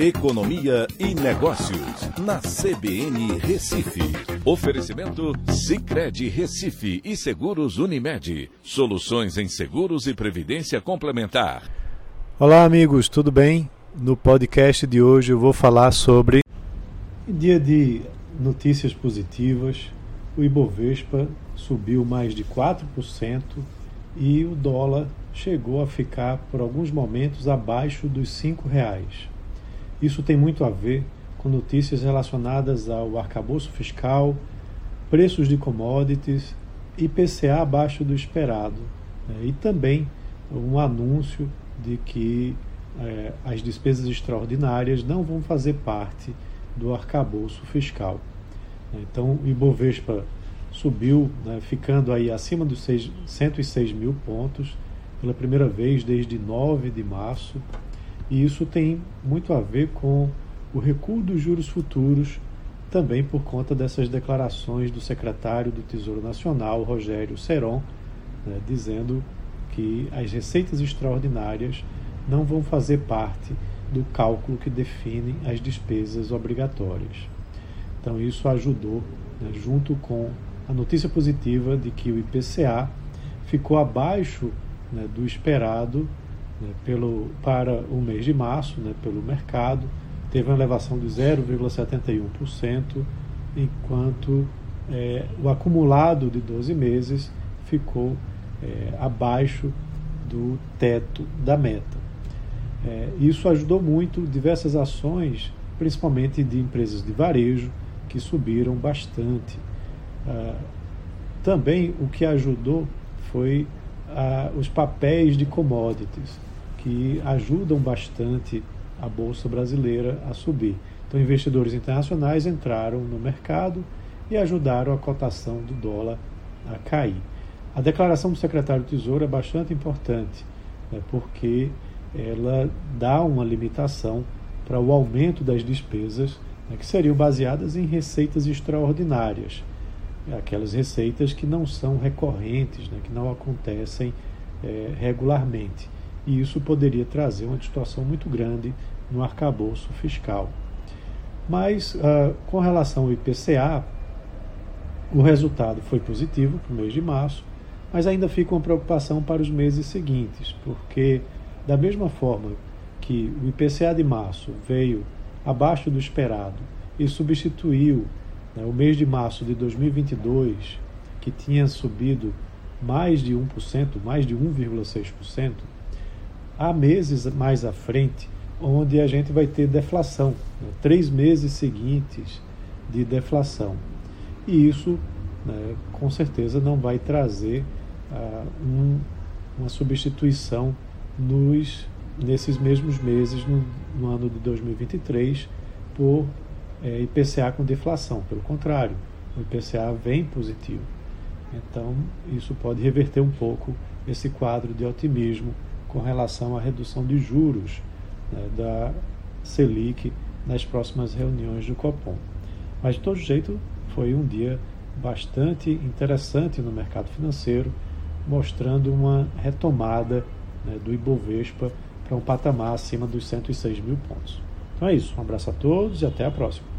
Economia e Negócios, na CBN Recife. Oferecimento Cicred Recife e Seguros Unimed. Soluções em seguros e previdência complementar. Olá, amigos, tudo bem? No podcast de hoje eu vou falar sobre. Dia de notícias positivas, o Ibovespa subiu mais de 4% e o dólar chegou a ficar por alguns momentos abaixo dos R$ reais. Isso tem muito a ver com notícias relacionadas ao arcabouço fiscal, preços de commodities, IPCA abaixo do esperado né? e também um anúncio de que eh, as despesas extraordinárias não vão fazer parte do arcabouço fiscal. Então, o Ibovespa subiu, né, ficando aí acima dos 6, 106 mil pontos pela primeira vez desde 9 de março e isso tem muito a ver com o recuo dos juros futuros, também por conta dessas declarações do secretário do Tesouro Nacional, Rogério Seron, né, dizendo que as receitas extraordinárias não vão fazer parte do cálculo que define as despesas obrigatórias. Então, isso ajudou, né, junto com a notícia positiva de que o IPCA ficou abaixo né, do esperado né, pelo, para o mês de março, né, pelo mercado, teve uma elevação de 0,71%, enquanto é, o acumulado de 12 meses ficou é, abaixo do teto da meta. É, isso ajudou muito diversas ações, principalmente de empresas de varejo, que subiram bastante. Ah, também o que ajudou foi ah, os papéis de commodities que ajudam bastante a bolsa brasileira a subir. Então, investidores internacionais entraram no mercado e ajudaram a cotação do dólar a cair. A declaração do secretário do Tesouro é bastante importante, né, porque ela dá uma limitação para o aumento das despesas né, que seriam baseadas em receitas extraordinárias, aquelas receitas que não são recorrentes, né, que não acontecem é, regularmente e isso poderia trazer uma situação muito grande no arcabouço fiscal. Mas, uh, com relação ao IPCA, o resultado foi positivo para o mês de março, mas ainda fica uma preocupação para os meses seguintes, porque, da mesma forma que o IPCA de março veio abaixo do esperado e substituiu né, o mês de março de 2022, que tinha subido mais de 1%, mais de 1,6%, há meses mais à frente onde a gente vai ter deflação, né? três meses seguintes de deflação. E isso, né, com certeza, não vai trazer uh, um, uma substituição nos, nesses mesmos meses, no, no ano de 2023, por é, IPCA com deflação. Pelo contrário, o IPCA vem positivo. Então, isso pode reverter um pouco esse quadro de otimismo com relação à redução de juros né, da Selic nas próximas reuniões do Copom. Mas, de todo jeito, foi um dia bastante interessante no mercado financeiro, mostrando uma retomada né, do Ibovespa para um patamar acima dos 106 mil pontos. Então é isso, um abraço a todos e até a próxima.